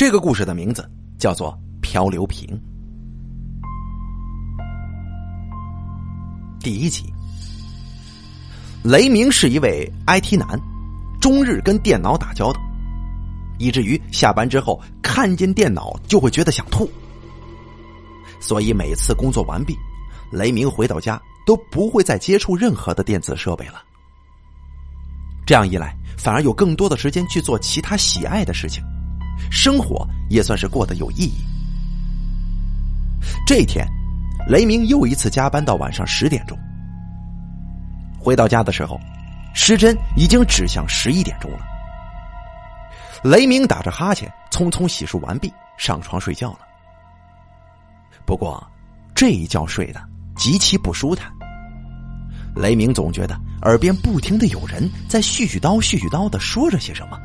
这个故事的名字叫做《漂流瓶》。第一集，雷鸣是一位 IT 男，终日跟电脑打交道，以至于下班之后看见电脑就会觉得想吐。所以每次工作完毕，雷鸣回到家都不会再接触任何的电子设备了。这样一来，反而有更多的时间去做其他喜爱的事情，生活也算是过得有意义。这一天，雷鸣又一次加班到晚上十点钟。回到家的时候，时针已经指向十一点钟了。雷鸣打着哈欠，匆匆洗漱完毕，上床睡觉了。不过，这一觉睡得极其不舒坦。雷鸣总觉得耳边不停的有人在絮絮叨絮絮叨的说着些什么，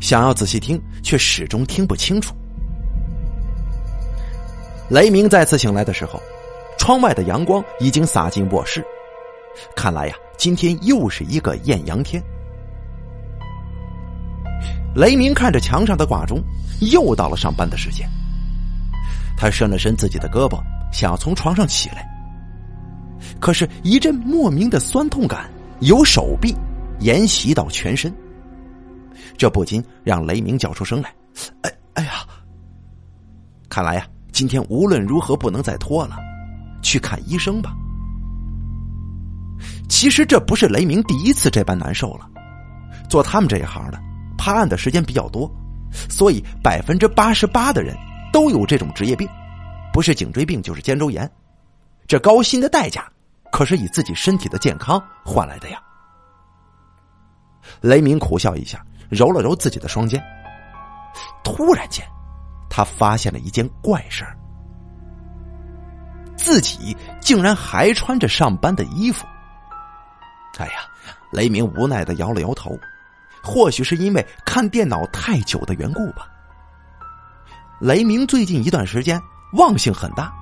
想要仔细听，却始终听不清楚。雷鸣再次醒来的时候，窗外的阳光已经洒进卧室，看来呀，今天又是一个艳阳天。雷鸣看着墙上的挂钟，又到了上班的时间。他伸了伸自己的胳膊，想要从床上起来，可是，一阵莫名的酸痛感由手臂沿袭到全身，这不禁让雷鸣叫出声来：“哎，哎呀！看来呀，今天无论如何不能再拖了，去看医生吧。”其实这不是雷鸣第一次这般难受了，做他们这一行的，趴案的时间比较多，所以百分之八十八的人。都有这种职业病，不是颈椎病就是肩周炎，这高薪的代价可是以自己身体的健康换来的呀。雷鸣苦笑一下，揉了揉自己的双肩，突然间，他发现了一件怪事儿：自己竟然还穿着上班的衣服。哎呀，雷鸣无奈的摇了摇头，或许是因为看电脑太久的缘故吧。雷鸣最近一段时间忘性很大，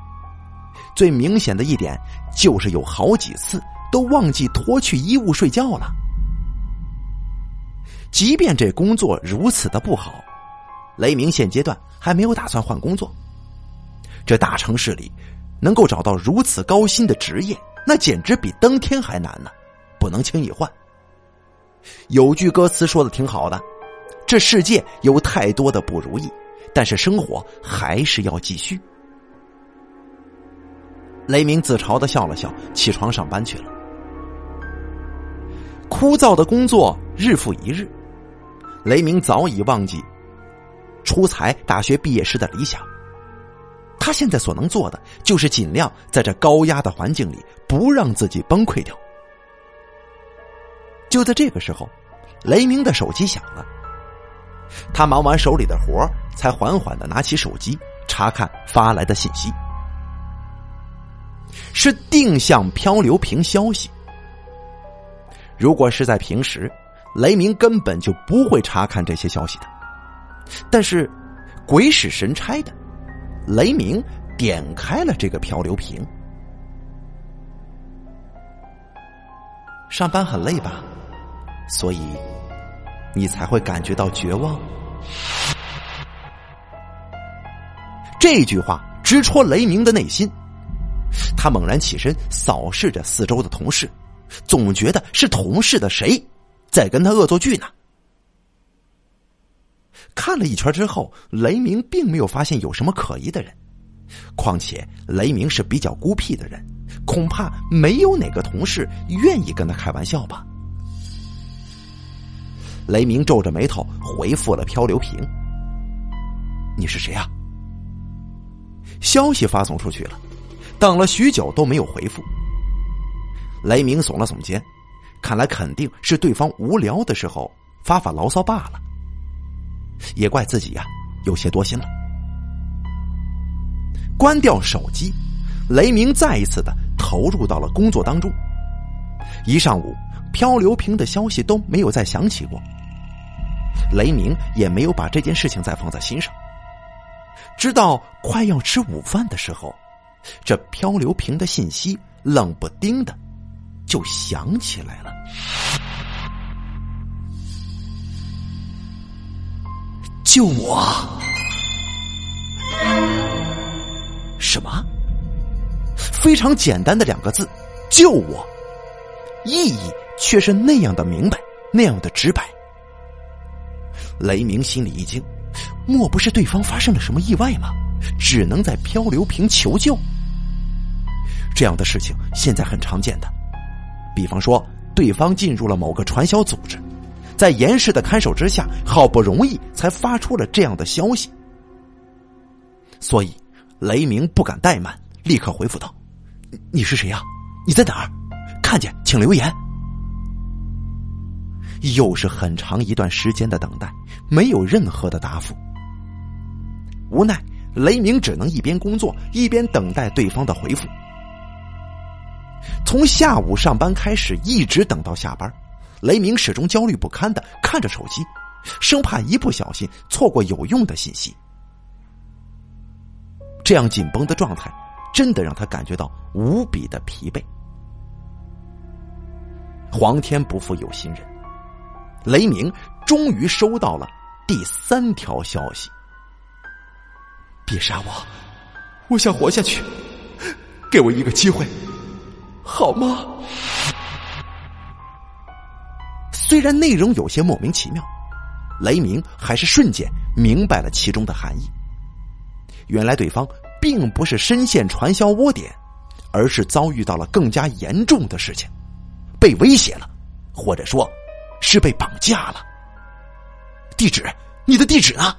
最明显的一点就是有好几次都忘记脱去衣物睡觉了。即便这工作如此的不好，雷鸣现阶段还没有打算换工作。这大城市里能够找到如此高薪的职业，那简直比登天还难呢，不能轻易换。有句歌词说的挺好的：“这世界有太多的不如意。”但是生活还是要继续。雷鸣自嘲的笑了笑，起床上班去了。枯燥的工作日复一日，雷鸣早已忘记出才大学毕业时的理想。他现在所能做的，就是尽量在这高压的环境里不让自己崩溃掉。就在这个时候，雷鸣的手机响了。他忙完手里的活才缓缓的拿起手机查看发来的信息，是定向漂流瓶消息。如果是在平时，雷鸣根本就不会查看这些消息的。但是，鬼使神差的，雷鸣点开了这个漂流瓶。上班很累吧？所以。你才会感觉到绝望。这句话直戳雷鸣的内心，他猛然起身，扫视着四周的同事，总觉得是同事的谁在跟他恶作剧呢。看了一圈之后，雷鸣并没有发现有什么可疑的人，况且雷鸣是比较孤僻的人，恐怕没有哪个同事愿意跟他开玩笑吧。雷鸣皱着眉头回复了漂流瓶：“你是谁呀？”消息发送出去了，等了许久都没有回复。雷鸣耸了耸肩，看来肯定是对方无聊的时候发发牢骚罢了。也怪自己呀，有些多心了。关掉手机，雷鸣再一次的投入到了工作当中。一上午，漂流瓶的消息都没有再响起过。雷鸣也没有把这件事情再放在心上。直到快要吃午饭的时候，这漂流瓶的信息冷不丁的就想起来了。救我！什么？非常简单的两个字，救我！意义却是那样的明白，那样的直白。雷鸣心里一惊，莫不是对方发生了什么意外吗？只能在漂流瓶求救。这样的事情现在很常见的，比方说，对方进入了某个传销组织，在严实的看守之下，好不容易才发出了这样的消息。所以，雷鸣不敢怠慢，立刻回复道：“你是谁呀？你在哪儿？看见请留言。”又是很长一段时间的等待，没有任何的答复。无奈，雷鸣只能一边工作一边等待对方的回复。从下午上班开始，一直等到下班，雷鸣始终焦虑不堪的看着手机，生怕一不小心错过有用的信息。这样紧绷的状态，真的让他感觉到无比的疲惫。皇天不负有心人，雷鸣终于收到了第三条消息：“别杀我，我想活下去，给我一个机会。”好吗？虽然内容有些莫名其妙，雷鸣还是瞬间明白了其中的含义。原来对方并不是深陷传销窝点，而是遭遇到了更加严重的事情，被威胁了，或者说，是被绑架了。地址，你的地址呢？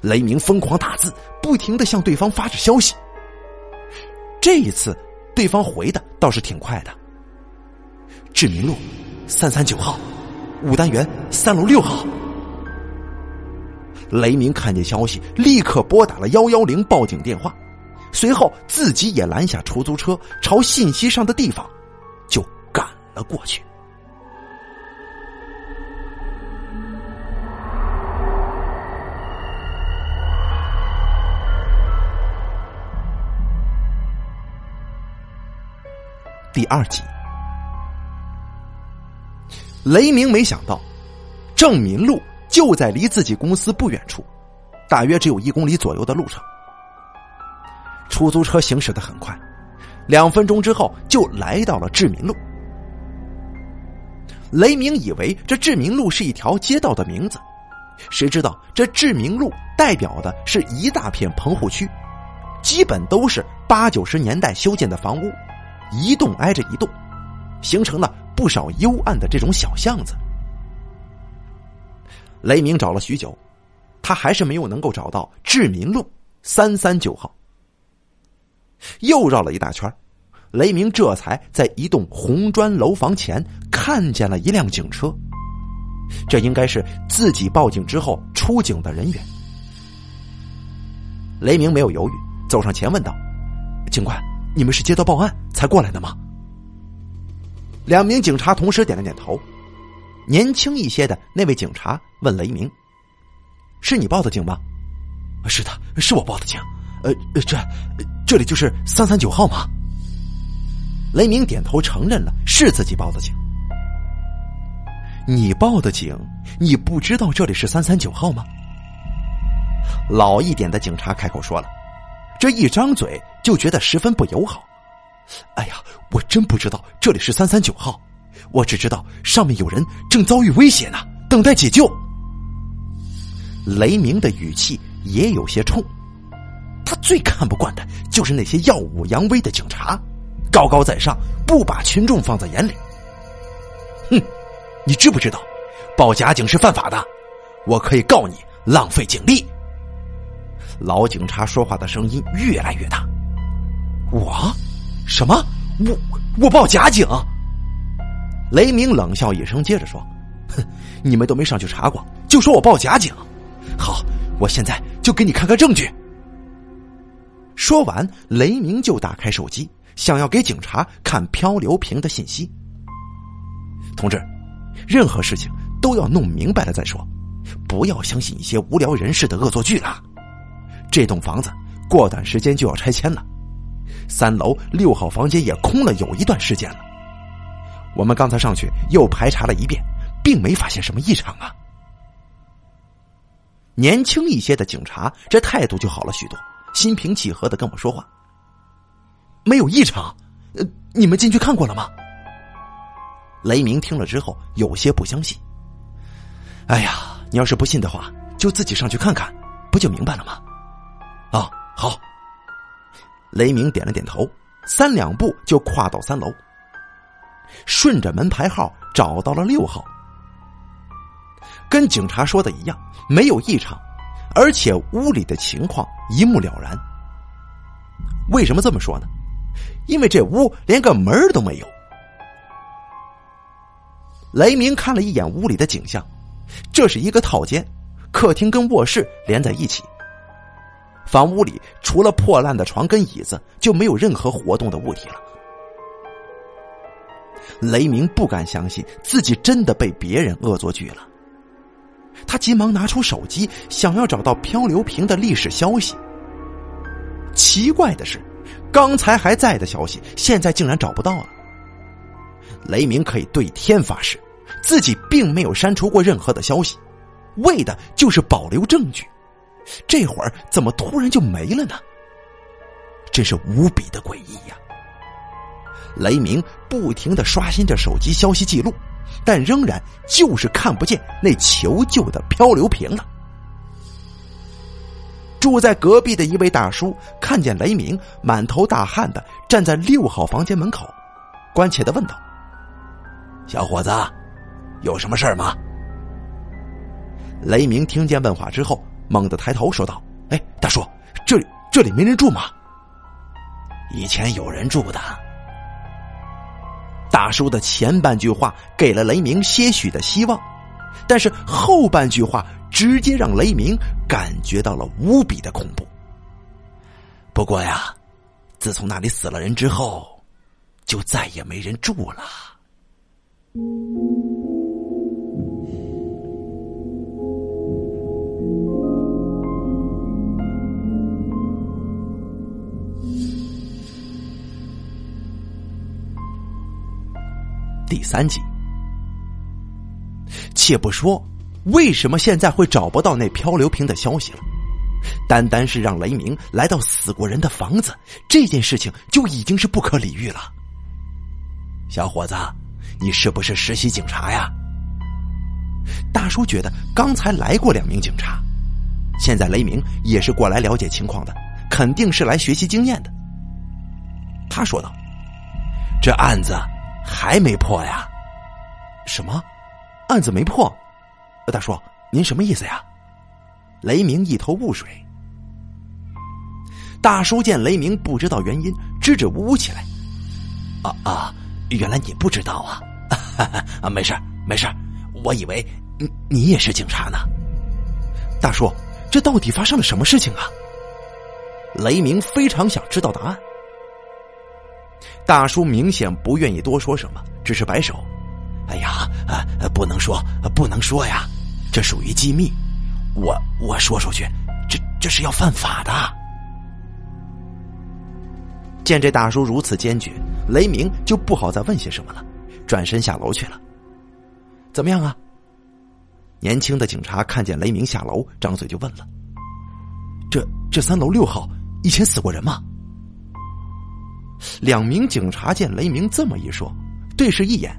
雷鸣疯狂打字，不停的向对方发着消息。这一次。对方回的倒是挺快的。志明路三三九号五单元三楼六号。雷鸣看见消息，立刻拨打了幺幺零报警电话，随后自己也拦下出租车，朝信息上的地方就赶了过去。第二集，雷鸣没想到，郑民路就在离自己公司不远处，大约只有一公里左右的路程。出租车行驶的很快，两分钟之后就来到了志民路。雷鸣以为这志民路是一条街道的名字，谁知道这志民路代表的是一大片棚户区，基本都是八九十年代修建的房屋。一栋挨着一栋，形成了不少幽暗的这种小巷子。雷鸣找了许久，他还是没有能够找到志民路三三九号。又绕了一大圈，雷鸣这才在一栋红砖楼房前看见了一辆警车。这应该是自己报警之后出警的人员。雷鸣没有犹豫，走上前问道：“警官。”你们是接到报案才过来的吗？两名警察同时点了点头。年轻一些的那位警察问雷鸣：“是你报的警吗？”“是的，是我报的警。”“呃，这这里就是三三九号吗？”雷鸣点头承认了是自己报的警。你报的警，你不知道这里是三三九号吗？老一点的警察开口说了。这一张嘴就觉得十分不友好。哎呀，我真不知道这里是三三九号，我只知道上面有人正遭遇威胁呢，等待解救。雷鸣的语气也有些冲，他最看不惯的就是那些耀武扬威的警察，高高在上，不把群众放在眼里。哼，你知不知道，报假警是犯法的，我可以告你浪费警力。老警察说话的声音越来越大。我，什么？我我报假警？雷鸣冷笑一声，接着说：“哼，你们都没上去查过，就说我报假警？好，我现在就给你看看证据。”说完，雷鸣就打开手机，想要给警察看漂流瓶的信息。同志，任何事情都要弄明白了再说，不要相信一些无聊人士的恶作剧了。这栋房子过段时间就要拆迁了，三楼六号房间也空了有一段时间了。我们刚才上去又排查了一遍，并没发现什么异常啊。年轻一些的警察这态度就好了许多，心平气和的跟我说话。没有异常，呃，你们进去看过了吗？雷鸣听了之后有些不相信。哎呀，你要是不信的话，就自己上去看看，不就明白了吗？啊，好。雷鸣点了点头，三两步就跨到三楼，顺着门牌号找到了六号。跟警察说的一样，没有异常，而且屋里的情况一目了然。为什么这么说呢？因为这屋连个门都没有。雷鸣看了一眼屋里的景象，这是一个套间，客厅跟卧室连在一起。房屋里除了破烂的床跟椅子，就没有任何活动的物体了。雷鸣不敢相信自己真的被别人恶作剧了，他急忙拿出手机，想要找到漂流瓶的历史消息。奇怪的是，刚才还在的消息，现在竟然找不到了。雷鸣可以对天发誓，自己并没有删除过任何的消息，为的就是保留证据。这会儿怎么突然就没了呢？真是无比的诡异呀！雷鸣不停的刷新着手机消息记录，但仍然就是看不见那求救的漂流瓶了。住在隔壁的一位大叔看见雷鸣满头大汗的站在六号房间门口，关切的问道：“小伙子，有什么事儿吗？”雷鸣听见问话之后。猛地抬头说道：“哎，大叔，这里这里没人住吗？以前有人住的。”大叔的前半句话给了雷鸣些许的希望，但是后半句话直接让雷鸣感觉到了无比的恐怖。不过呀，自从那里死了人之后，就再也没人住了。第三集，且不说为什么现在会找不到那漂流瓶的消息了，单单是让雷鸣来到死过人的房子这件事情就已经是不可理喻了。小伙子，你是不是实习警察呀？大叔觉得刚才来过两名警察，现在雷鸣也是过来了解情况的，肯定是来学习经验的。他说道：“这案子。”还没破呀？什么？案子没破？大叔，您什么意思呀？雷鸣一头雾水。大叔见雷鸣不知道原因，支支吾吾起来。啊啊！原来你不知道啊！啊，没事没事我以为你你也是警察呢。大叔，这到底发生了什么事情啊？雷鸣非常想知道答案。大叔明显不愿意多说什么，只是摆手：“哎呀，啊，不能说，不能说呀，这属于机密，我我说出去，这这是要犯法的。”见这大叔如此坚决，雷鸣就不好再问些什么了，转身下楼去了。怎么样啊？年轻的警察看见雷鸣下楼，张嘴就问了：“这这三楼六号以前死过人吗？”两名警察见雷鸣这么一说，对视一眼。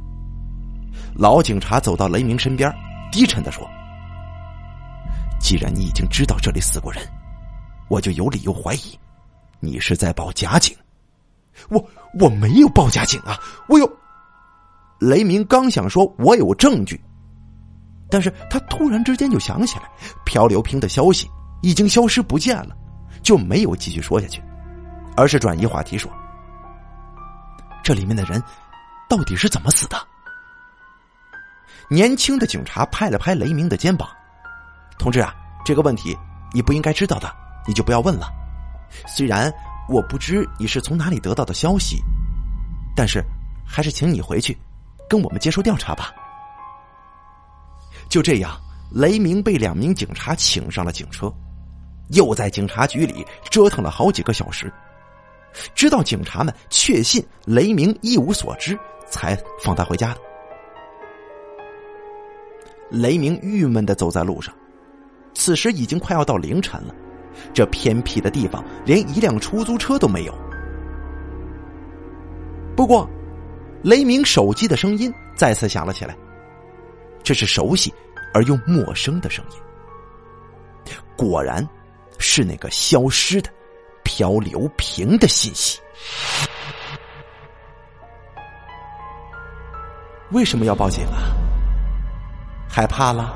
老警察走到雷鸣身边，低沉的说：“既然你已经知道这里死过人，我就有理由怀疑，你是在报假警。”我我没有报假警啊，我有。雷鸣刚想说“我有证据”，但是他突然之间就想起来漂流瓶的消息已经消失不见了，就没有继续说下去，而是转移话题说。这里面的人到底是怎么死的？年轻的警察拍了拍雷鸣的肩膀：“同志啊，这个问题你不应该知道的，你就不要问了。虽然我不知你是从哪里得到的消息，但是还是请你回去跟我们接受调查吧。”就这样，雷鸣被两名警察请上了警车，又在警察局里折腾了好几个小时。直到警察们确信雷鸣一无所知，才放他回家的。雷鸣郁闷的走在路上，此时已经快要到凌晨了，这偏僻的地方连一辆出租车都没有。不过，雷鸣手机的声音再次响了起来，这是熟悉而又陌生的声音。果然，是那个消失的漂流瓶的信息。为什么要报警啊？害怕了？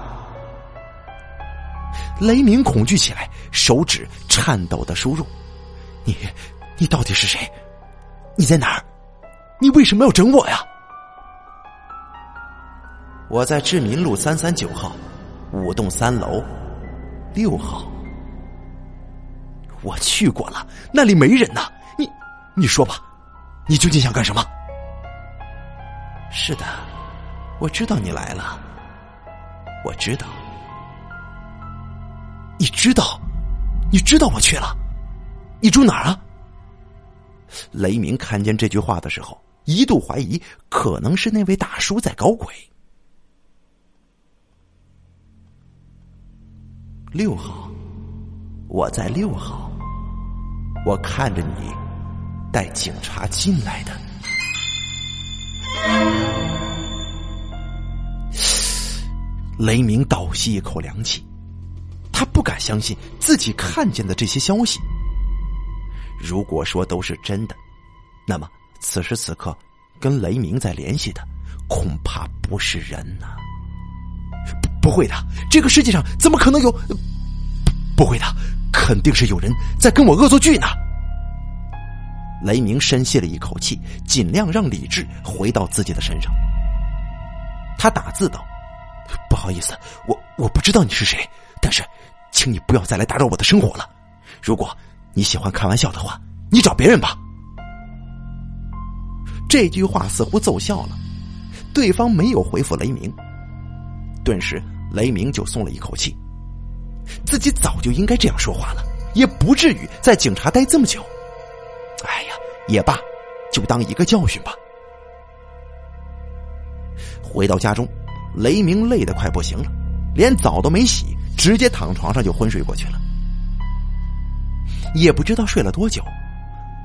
雷鸣恐惧起来，手指颤抖的输入：“你，你到底是谁？你在哪儿？你为什么要整我呀？”我在志民路三三九号五栋三楼六号。我去过了，那里没人呐。你，你说吧，你究竟想干什么？是的，我知道你来了。我知道，你知道，你知道我去了。你住哪儿啊？雷鸣看见这句话的时候，一度怀疑可能是那位大叔在搞鬼。六号，我在六号。我看着你带警察进来的，雷鸣倒吸一口凉气，他不敢相信自己看见的这些消息。如果说都是真的，那么此时此刻跟雷鸣在联系的恐怕不是人呐！不会的，这个世界上怎么可能有？不会的。肯定是有人在跟我恶作剧呢。雷鸣深吸了一口气，尽量让理智回到自己的身上。他打字道：“不好意思，我我不知道你是谁，但是，请你不要再来打扰我的生活了。如果你喜欢开玩笑的话，你找别人吧。”这句话似乎奏效了，对方没有回复雷鸣，顿时雷鸣就松了一口气。自己早就应该这样说话了，也不至于在警察待这么久。哎呀，也罢，就当一个教训吧。回到家中，雷鸣累得快不行了，连澡都没洗，直接躺床上就昏睡过去了。也不知道睡了多久，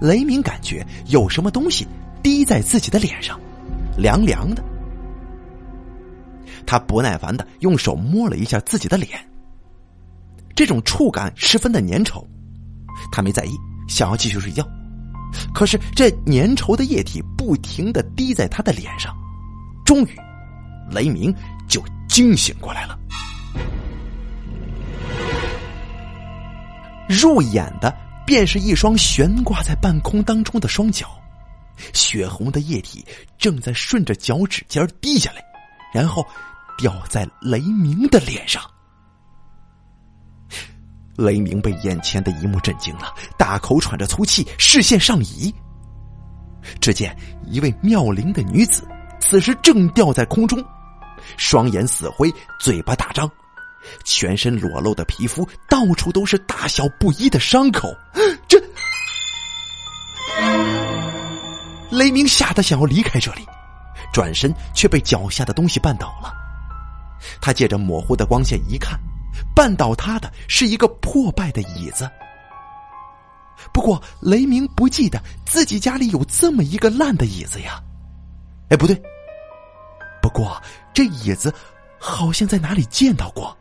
雷鸣感觉有什么东西滴在自己的脸上，凉凉的。他不耐烦的用手摸了一下自己的脸。这种触感十分的粘稠，他没在意，想要继续睡觉。可是这粘稠的液体不停的滴在他的脸上，终于，雷鸣就惊醒过来了。入眼的便是一双悬挂在半空当中的双脚，血红的液体正在顺着脚趾尖滴下来，然后掉在雷鸣的脸上。雷鸣被眼前的一幕震惊了，大口喘着粗气，视线上移。只见一位妙龄的女子，此时正吊在空中，双眼死灰，嘴巴大张，全身裸露的皮肤到处都是大小不一的伤口。这，雷鸣吓得想要离开这里，转身却被脚下的东西绊倒了。他借着模糊的光线一看。绊倒他的是一个破败的椅子。不过雷鸣不记得自己家里有这么一个烂的椅子呀。哎，不对。不过这椅子好像在哪里见到过。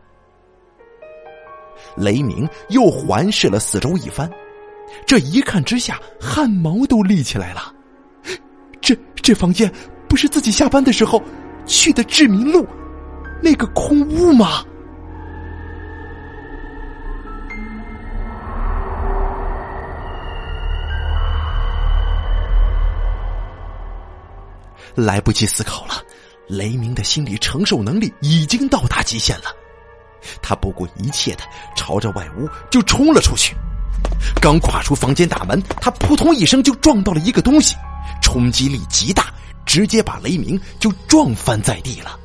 雷鸣又环视了四周一番，这一看之下，汗毛都立起来了。这这房间不是自己下班的时候去的志明路那个空屋吗？来不及思考了，雷鸣的心理承受能力已经到达极限了。他不顾一切的朝着外屋就冲了出去。刚跨出房间大门，他扑通一声就撞到了一个东西，冲击力极大，直接把雷鸣就撞翻在地了。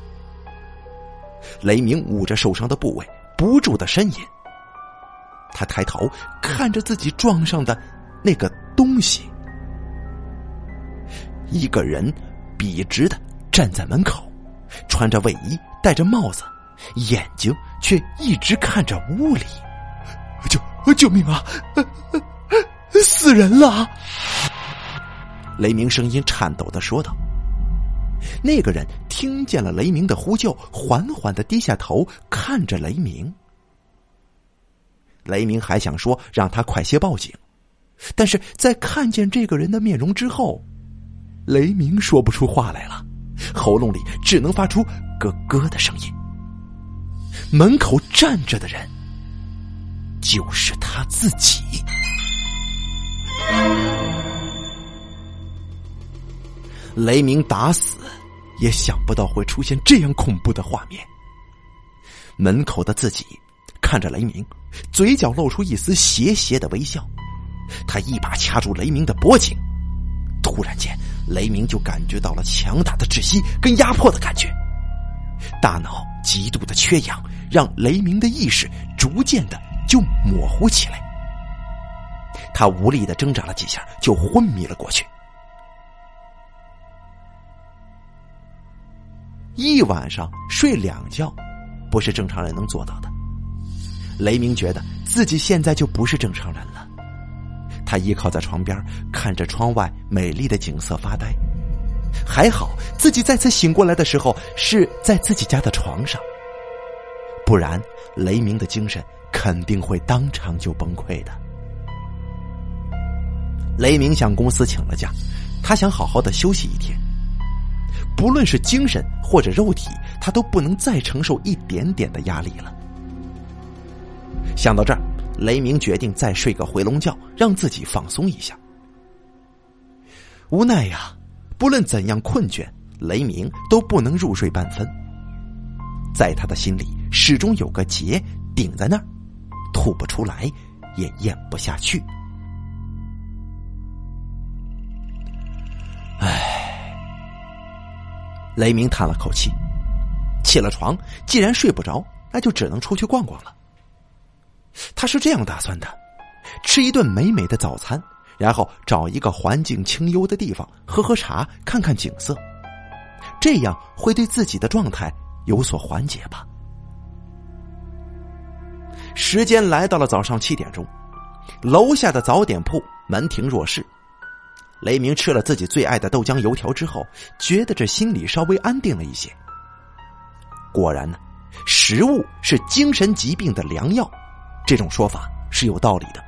雷鸣捂着受伤的部位，不住的呻吟。他抬头看着自己撞上的那个东西，一个人。笔直的站在门口，穿着卫衣，戴着帽子，眼睛却一直看着屋里。救救命啊！死人了！雷鸣声音颤抖的说道。那个人听见了雷鸣的呼救，缓缓的低下头看着雷鸣。雷鸣还想说让他快些报警，但是在看见这个人的面容之后，雷鸣说不出话来了，喉咙里只能发出咯咯的声音。门口站着的人，就是他自己。雷鸣打死也想不到会出现这样恐怖的画面。门口的自己看着雷鸣，嘴角露出一丝邪邪的微笑。他一把掐住雷鸣的脖颈，突然间，雷鸣就感觉到了强大的窒息跟压迫的感觉，大脑极度的缺氧，让雷鸣的意识逐渐的就模糊起来。他无力的挣扎了几下，就昏迷了过去。一晚上睡两觉，不是正常人能做到的。雷鸣觉得自己现在就不是正常人了。他依靠在床边，看着窗外美丽的景色发呆。还好自己再次醒过来的时候是在自己家的床上，不然雷鸣的精神肯定会当场就崩溃的。雷鸣向公司请了假，他想好好的休息一天。不论是精神或者肉体，他都不能再承受一点点的压力了。想到这儿，雷鸣决定再睡个回笼觉，让自己放松一下。无奈呀，不论怎样困倦，雷鸣都不能入睡半分。在他的心里，始终有个结顶在那儿，吐不出来，也咽不下去。唉雷鸣叹了口气，起了床。既然睡不着，那就只能出去逛逛了。他是这样打算的：吃一顿美美的早餐，然后找一个环境清幽的地方喝喝茶，看看景色，这样会对自己的状态有所缓解吧。时间来到了早上七点钟，楼下的早点铺门庭若市。雷鸣吃了自己最爱的豆浆油条之后，觉得这心里稍微安定了一些。果然呢，食物是精神疾病的良药，这种说法是有道理的。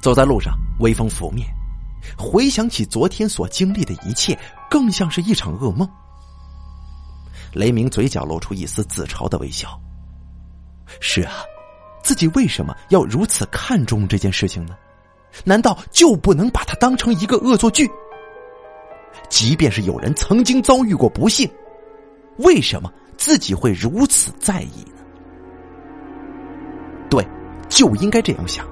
走在路上，微风拂面，回想起昨天所经历的一切，更像是一场噩梦。雷鸣嘴角露出一丝自嘲的微笑。是啊，自己为什么要如此看重这件事情呢？难道就不能把它当成一个恶作剧？即便是有人曾经遭遇过不幸，为什么自己会如此在意？对，就应该这样想。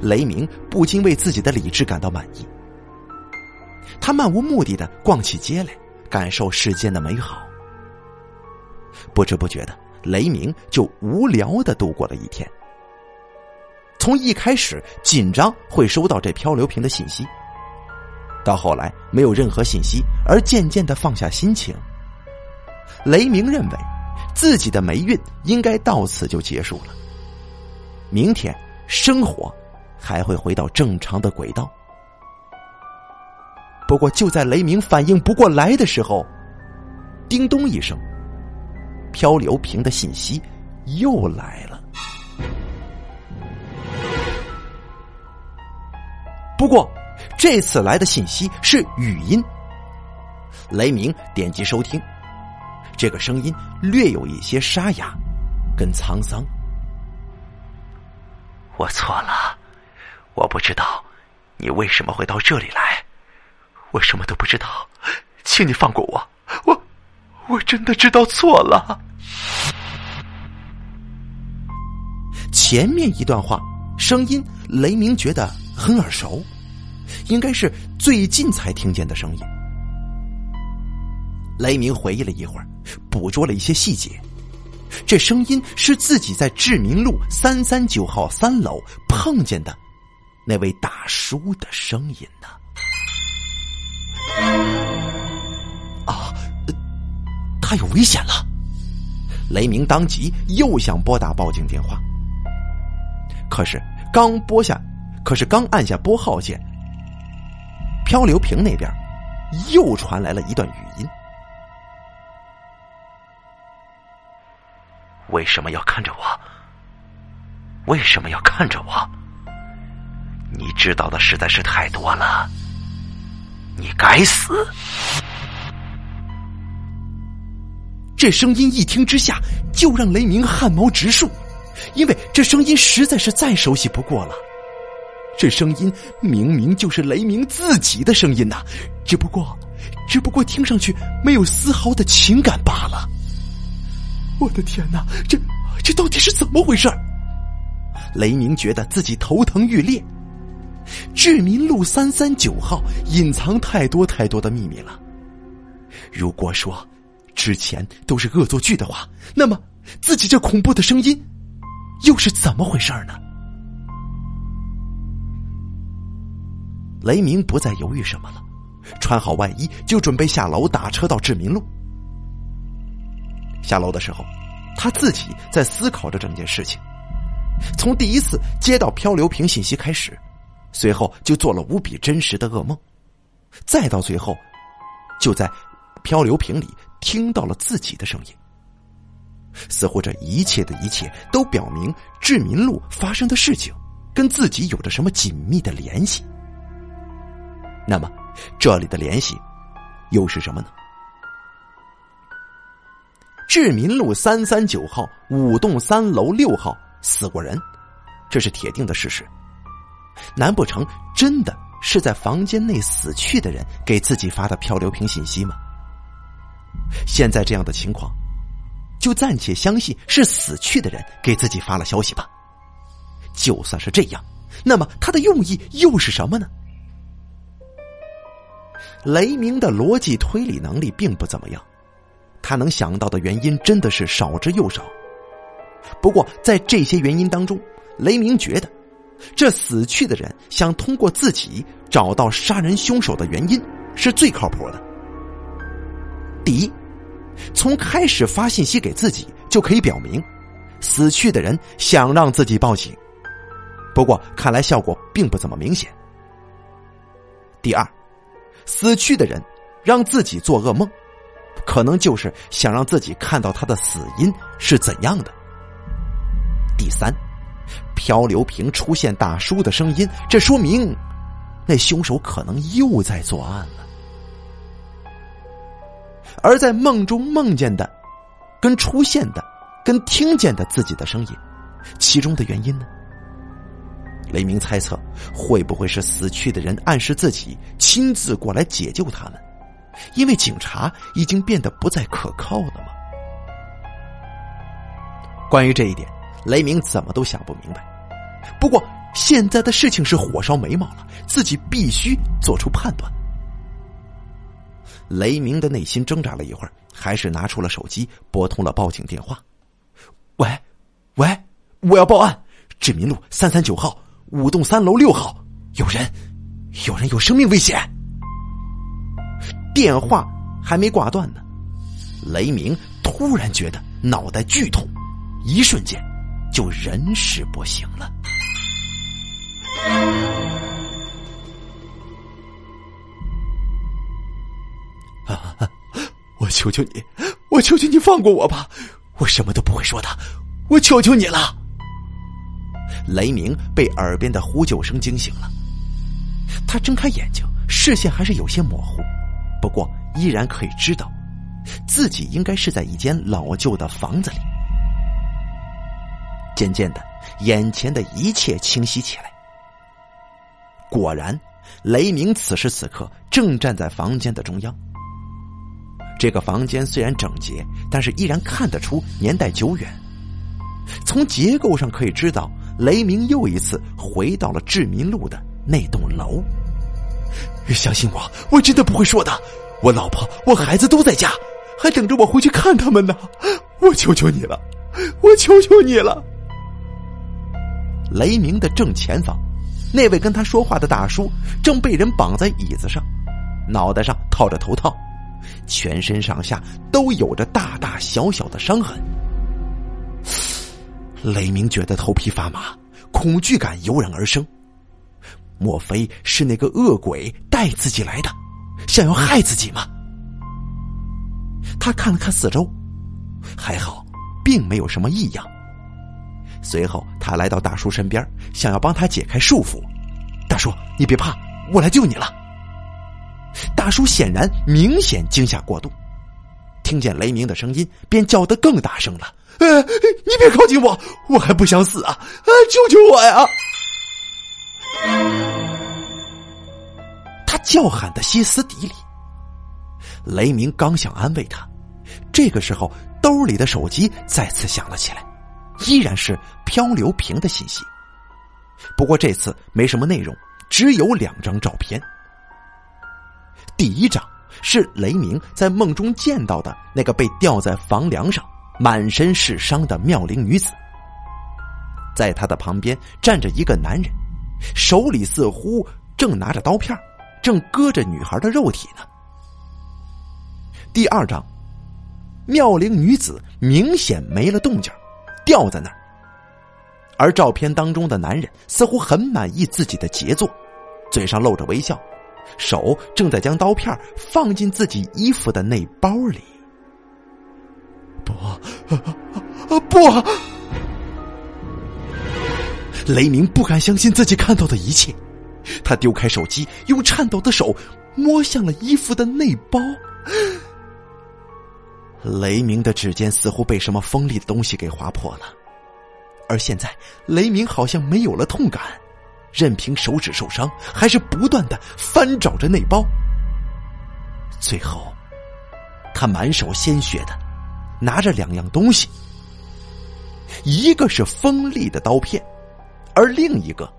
雷鸣不禁为自己的理智感到满意。他漫无目的的逛起街来，感受世间的美好。不知不觉的，雷鸣就无聊的度过了一天。从一开始紧张会收到这漂流瓶的信息，到后来没有任何信息，而渐渐的放下心情。雷鸣认为，自己的霉运应该到此就结束了。明天生活还会回到正常的轨道。不过就在雷鸣反应不过来的时候，叮咚一声，漂流瓶的信息又来了。不过，这次来的信息是语音。雷鸣点击收听，这个声音略有一些沙哑，跟沧桑。我错了，我不知道你为什么会到这里来，我什么都不知道，请你放过我，我我真的知道错了。前面一段话声音，雷鸣觉得。很耳熟，应该是最近才听见的声音。雷鸣回忆了一会儿，捕捉了一些细节。这声音是自己在志明路三三九号三楼碰见的那位大叔的声音呢。啊，他有危险了。雷鸣当即又想拨打报警电话，可是刚拨下，可是刚按下拨号键，漂流瓶那边又传来了一段语音：“为什么要看着我？为什么要看着我？你知道的实在是太多了，你该死！”这声音一听之下，就让雷鸣汗毛直竖，因为这声音实在是再熟悉不过了。这声音明明就是雷鸣自己的声音呐，只不过，只不过听上去没有丝毫的情感罢了。我的天哪，这这到底是怎么回事？雷鸣觉得自己头疼欲裂。志民路三三九号隐藏太多太多的秘密了。如果说……之前都是恶作剧的话，那么自己这恐怖的声音又是怎么回事呢？雷鸣不再犹豫什么了，穿好外衣就准备下楼打车到志民路。下楼的时候，他自己在思考着整件事情，从第一次接到漂流瓶信息开始，随后就做了无比真实的噩梦，再到最后，就在漂流瓶里。听到了自己的声音，似乎这一切的一切都表明志民路发生的事情跟自己有着什么紧密的联系。那么，这里的联系又是什么呢？志民路三三九号五栋三楼六号死过人，这是铁定的事实。难不成真的是在房间内死去的人给自己发的漂流瓶信息吗？现在这样的情况，就暂且相信是死去的人给自己发了消息吧。就算是这样，那么他的用意又是什么呢？雷鸣的逻辑推理能力并不怎么样，他能想到的原因真的是少之又少。不过在这些原因当中，雷鸣觉得，这死去的人想通过自己找到杀人凶手的原因是最靠谱的。第一，从开始发信息给自己就可以表明，死去的人想让自己报警。不过看来效果并不怎么明显。第二，死去的人让自己做噩梦，可能就是想让自己看到他的死因是怎样的。第三，漂流瓶出现大叔的声音，这说明那凶手可能又在作案了。而在梦中梦见的、跟出现的、跟听见的自己的声音，其中的原因呢？雷鸣猜测，会不会是死去的人暗示自己亲自过来解救他们？因为警察已经变得不再可靠了吗？关于这一点，雷鸣怎么都想不明白。不过现在的事情是火烧眉毛了，自己必须做出判断。雷鸣的内心挣扎了一会儿，还是拿出了手机，拨通了报警电话。喂，喂，我要报案！志民路三三九号五栋三楼六号有人，有人有生命危险。电话还没挂断呢，雷鸣突然觉得脑袋剧痛，一瞬间就人事不省了。我求求你，我求求你放过我吧！我什么都不会说的，我求求你了。雷鸣被耳边的呼救声惊醒了，他睁开眼睛，视线还是有些模糊，不过依然可以知道，自己应该是在一间老旧的房子里。渐渐的，眼前的一切清晰起来。果然，雷鸣此时此刻正站在房间的中央。这个房间虽然整洁，但是依然看得出年代久远。从结构上可以知道，雷鸣又一次回到了志民路的那栋楼。相信我，我真的不会说的。我老婆、我孩子都在家，还等着我回去看他们呢。我求求你了，我求求你了。雷鸣的正前方，那位跟他说话的大叔正被人绑在椅子上，脑袋上套着头套。全身上下都有着大大小小的伤痕。雷鸣觉得头皮发麻，恐惧感油然而生。莫非是那个恶鬼带自己来的，想要害自己吗？他看了看四周，还好，并没有什么异样。随后，他来到大叔身边，想要帮他解开束缚。大叔，你别怕，我来救你了。大叔显然明显惊吓过度，听见雷鸣的声音，便叫得更大声了：“呃，你别靠近我，我还不想死啊！啊，救救我呀！”他叫喊的歇斯底里。雷鸣刚想安慰他，这个时候兜里的手机再次响了起来，依然是漂流瓶的信息。不过这次没什么内容，只有两张照片。第一张是雷鸣在梦中见到的那个被吊在房梁上、满身是伤的妙龄女子，在他的旁边站着一个男人。手里似乎正拿着刀片，正割着女孩的肉体呢。第二张，妙龄女子明显没了动静，吊在那儿。而照片当中的男人似乎很满意自己的杰作，嘴上露着微笑，手正在将刀片放进自己衣服的内包里。不，不！雷鸣不敢相信自己看到的一切，他丢开手机，用颤抖的手摸向了衣服的内包。雷鸣的指尖似乎被什么锋利的东西给划破了，而现在雷鸣好像没有了痛感，任凭手指受伤，还是不断的翻找着内包。最后，他满手鲜血的拿着两样东西，一个是锋利的刀片。而另一个，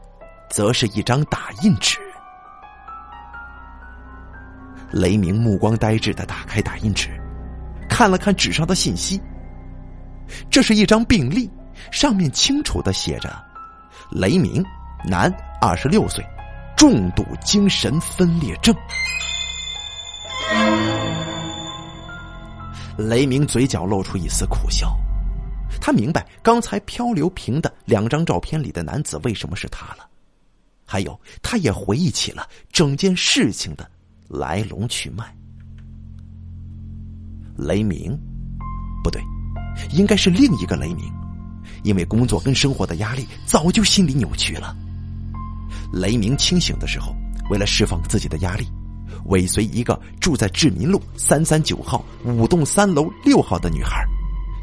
则是一张打印纸。雷鸣目光呆滞的打开打印纸，看了看纸上的信息。这是一张病历，上面清楚的写着：“雷鸣，男，二十六岁，重度精神分裂症。”雷鸣嘴角露出一丝苦笑。他明白刚才漂流瓶的两张照片里的男子为什么是他了，还有，他也回忆起了整件事情的来龙去脉。雷鸣，不对，应该是另一个雷鸣，因为工作跟生活的压力早就心理扭曲了。雷鸣清醒的时候，为了释放自己的压力，尾随一个住在志民路三三九号五栋三楼六号的女孩，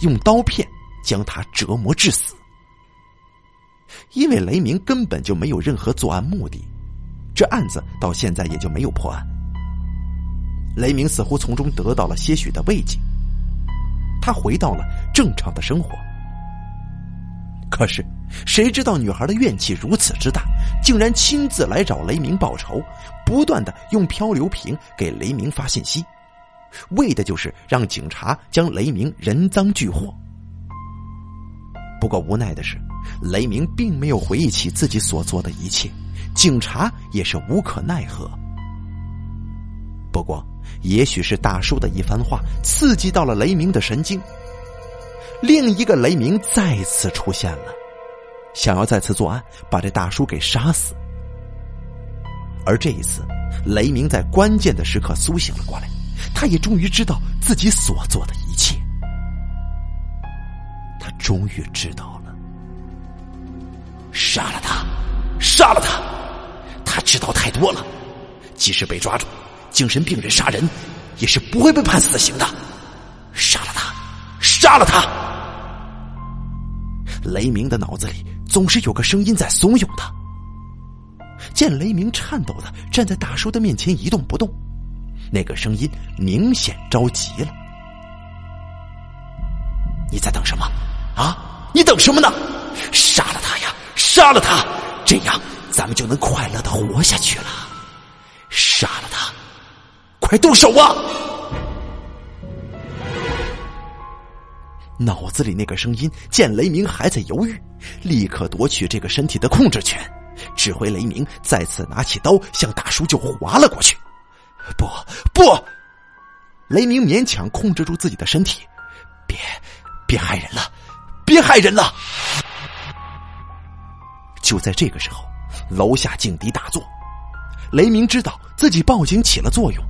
用刀片。将他折磨致死，因为雷鸣根本就没有任何作案目的，这案子到现在也就没有破案。雷鸣似乎从中得到了些许的慰藉，他回到了正常的生活。可是，谁知道女孩的怨气如此之大，竟然亲自来找雷鸣报仇，不断的用漂流瓶给雷鸣发信息，为的就是让警察将雷鸣人赃俱获。不过无奈的是，雷鸣并没有回忆起自己所做的一切，警察也是无可奈何。不过，也许是大叔的一番话刺激到了雷鸣的神经，另一个雷鸣再次出现了，想要再次作案，把这大叔给杀死。而这一次，雷鸣在关键的时刻苏醒了过来，他也终于知道自己所做的一。终于知道了，杀了他，杀了他！他知道太多了，即使被抓住，精神病人杀人也是不会被判死刑的。杀了他，杀了他！雷鸣的脑子里总是有个声音在怂恿他。见雷鸣颤抖的站在大叔的面前一动不动，那个声音明显着急了。你在等？等什么呢？杀了他呀！杀了他，这样咱们就能快乐的活下去了。杀了他，快动手啊！脑子里那个声音见雷鸣还在犹豫，立刻夺取这个身体的控制权，指挥雷鸣再次拿起刀向大叔就划了过去。不不！雷鸣勉强控制住自己的身体，别，别害人了，别害人了！就在这个时候，楼下警笛大作，雷鸣知道自己报警起了作用，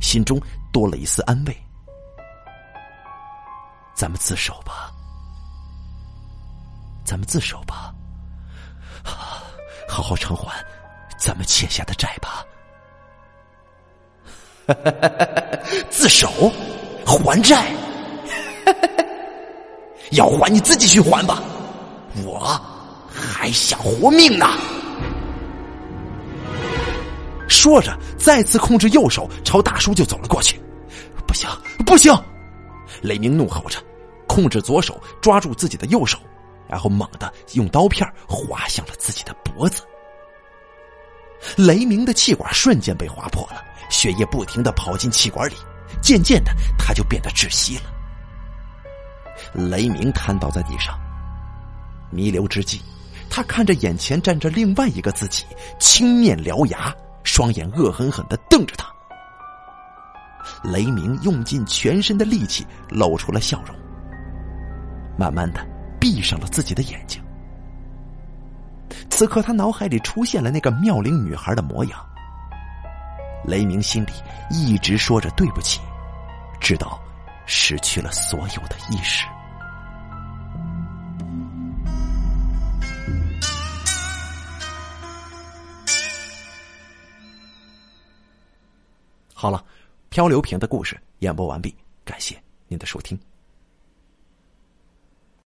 心中多了一丝安慰。咱们自首吧，咱们自首吧，好好偿还咱们欠下的债吧。自首，还债，要还你自己去还吧，我还想活命呢。说着，再次控制右手朝大叔就走了过去。不行，不行！雷鸣怒吼着。控制左手抓住自己的右手，然后猛地用刀片划向了自己的脖子。雷鸣的气管瞬间被划破了，血液不停的跑进气管里，渐渐的他就变得窒息了。雷鸣瘫倒在地上，弥留之际，他看着眼前站着另外一个自己，青面獠牙，双眼恶狠狠的瞪着他。雷鸣用尽全身的力气，露出了笑容。慢慢的闭上了自己的眼睛。此刻，他脑海里出现了那个妙龄女孩的模样。雷鸣心里一直说着对不起，直到失去了所有的意识。好了，漂流瓶的故事演播完毕，感谢您的收听。